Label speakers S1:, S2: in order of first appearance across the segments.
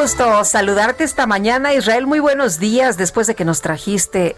S1: Gusto saludarte esta mañana, Israel. Muy buenos días después de que nos trajiste.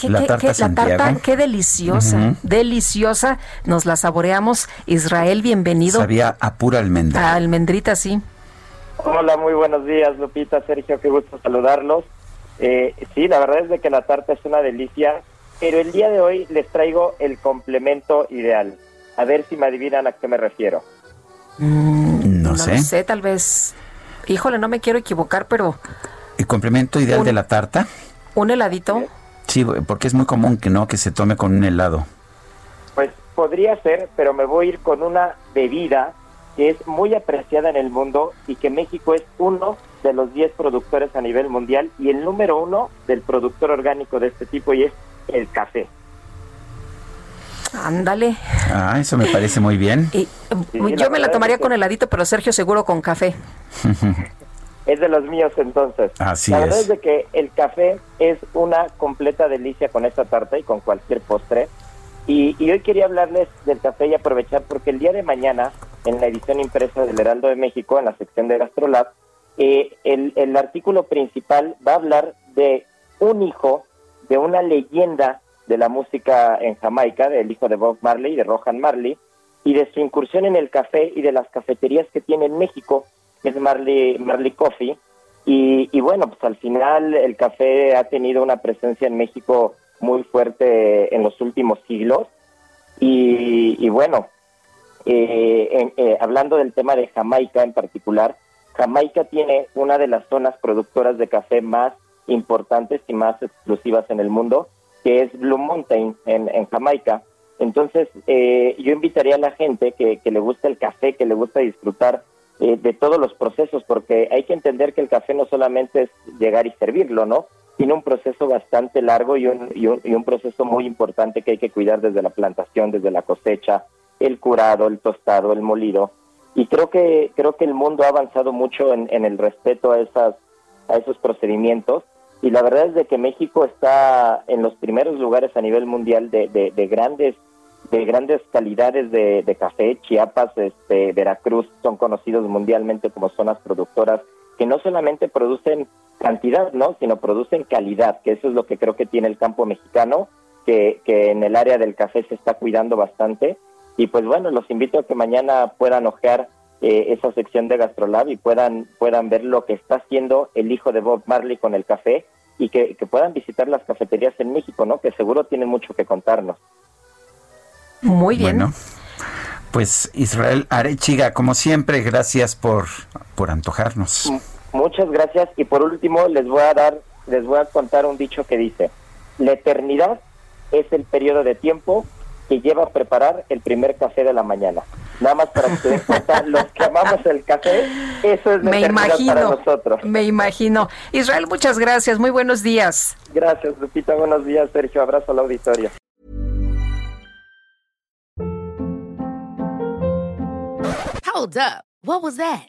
S1: ¿Qué,
S2: La
S1: qué-
S2: tarta
S1: qué- la tarta, qué deliciosa, deliciosa. Nos la saboreamos. Israel, bienvenido.
S2: Sabía a pura almendra.
S1: A almendrita, sí.
S3: Hola, muy buenos días, Lupita, Sergio, qué gusto saludarlos. Eh, sí, la verdad es de que la tarta es una delicia, pero el día de hoy les traigo el complemento ideal. A ver si me adivinan a qué me refiero.
S2: no,
S1: No
S2: sé.
S1: lo sé, tal vez. Híjole, no me quiero equivocar, pero
S2: ¿El complemento ideal
S1: Un-
S2: de la tarta?
S1: un heladito.
S2: Sí, porque es muy común que no, que se tome con un helado.
S3: Pues podría ser, pero me voy a ir con una bebida que es muy apreciada en el mundo y que México es uno de los 10 productores a nivel mundial y el número uno del productor orgánico de este tipo y es el café.
S1: Ándale.
S2: Ah, eso me parece muy bien.
S1: Y,
S3: Sí,
S1: yo
S3: la
S1: me la tomaría
S3: es que-
S1: con heladito, pero Sergio seguro con café.
S3: Es de los míos entonces.
S2: Así
S3: la verdad
S2: es.
S3: es de que el café es una completa delicia con esta tarta y con cualquier postre. Y, y hoy quería hablarles del café y aprovechar porque el día de mañana, en la edición impresa del Heraldo de México, en la sección de Gastrolab, eh, el, el artículo principal va a hablar de un hijo de una leyenda de la música en Jamaica, del hijo de Bob Marley, de Rohan Marley, y de su incursión en el café y de las cafeterías que tiene en México, que es Marley, Marley Coffee. Y, y bueno, pues al final el café ha tenido una presencia en México muy fuerte en los últimos siglos. Y, y bueno, eh, eh, hablando del tema de Jamaica en particular, Jamaica tiene una de las zonas productoras de café más importantes y más exclusivas en el mundo, que es Blue Mountain en, en Jamaica. Entonces, eh, yo invitaría a la gente que, que le gusta el café, que le gusta disfrutar eh, de todos los procesos, porque hay que entender que el café no solamente es llegar y servirlo, ¿no? Tiene un proceso bastante largo y un, y un, y un proceso muy importante que hay que cuidar desde la plantación, desde la cosecha, el curado, el tostado, el molido. Y creo que creo que el mundo ha avanzado mucho en, en el respeto a esas a esos procedimientos y la verdad es de que México está en los primeros lugares a nivel mundial de, de, de grandes de grandes calidades de, de café. Chiapas este Veracruz son conocidos mundialmente como zonas productoras que no solamente producen cantidad no sino producen calidad que eso es lo que creo que tiene el campo mexicano que, que en el área del café se está cuidando bastante. Y pues bueno, los invito a que mañana puedan ojear eh, esa sección de Gastrolab y puedan, puedan ver lo que está haciendo el hijo de Bob Marley con el café y que, que puedan visitar las cafeterías en México, ¿no? Que seguro tienen mucho que contarnos.
S1: Muy bien.
S2: Bueno, pues Israel Arechiga, como siempre, gracias por, por antojarnos.
S3: Muchas gracias y por último les voy a dar, les voy a contar un dicho que dice, la eternidad es el periodo de tiempo que lleva a preparar el primer café de la mañana. Nada más para que se den cuenta, los que amamos el café, eso es
S1: Me
S3: eternidad para
S1: imagino.
S3: nosotros.
S1: Me imagino. Israel, muchas gracias. Muy buenos días.
S3: Gracias, Lupita. Buenos días, Sergio. Abrazo al auditorio.
S4: Hold up. What was that?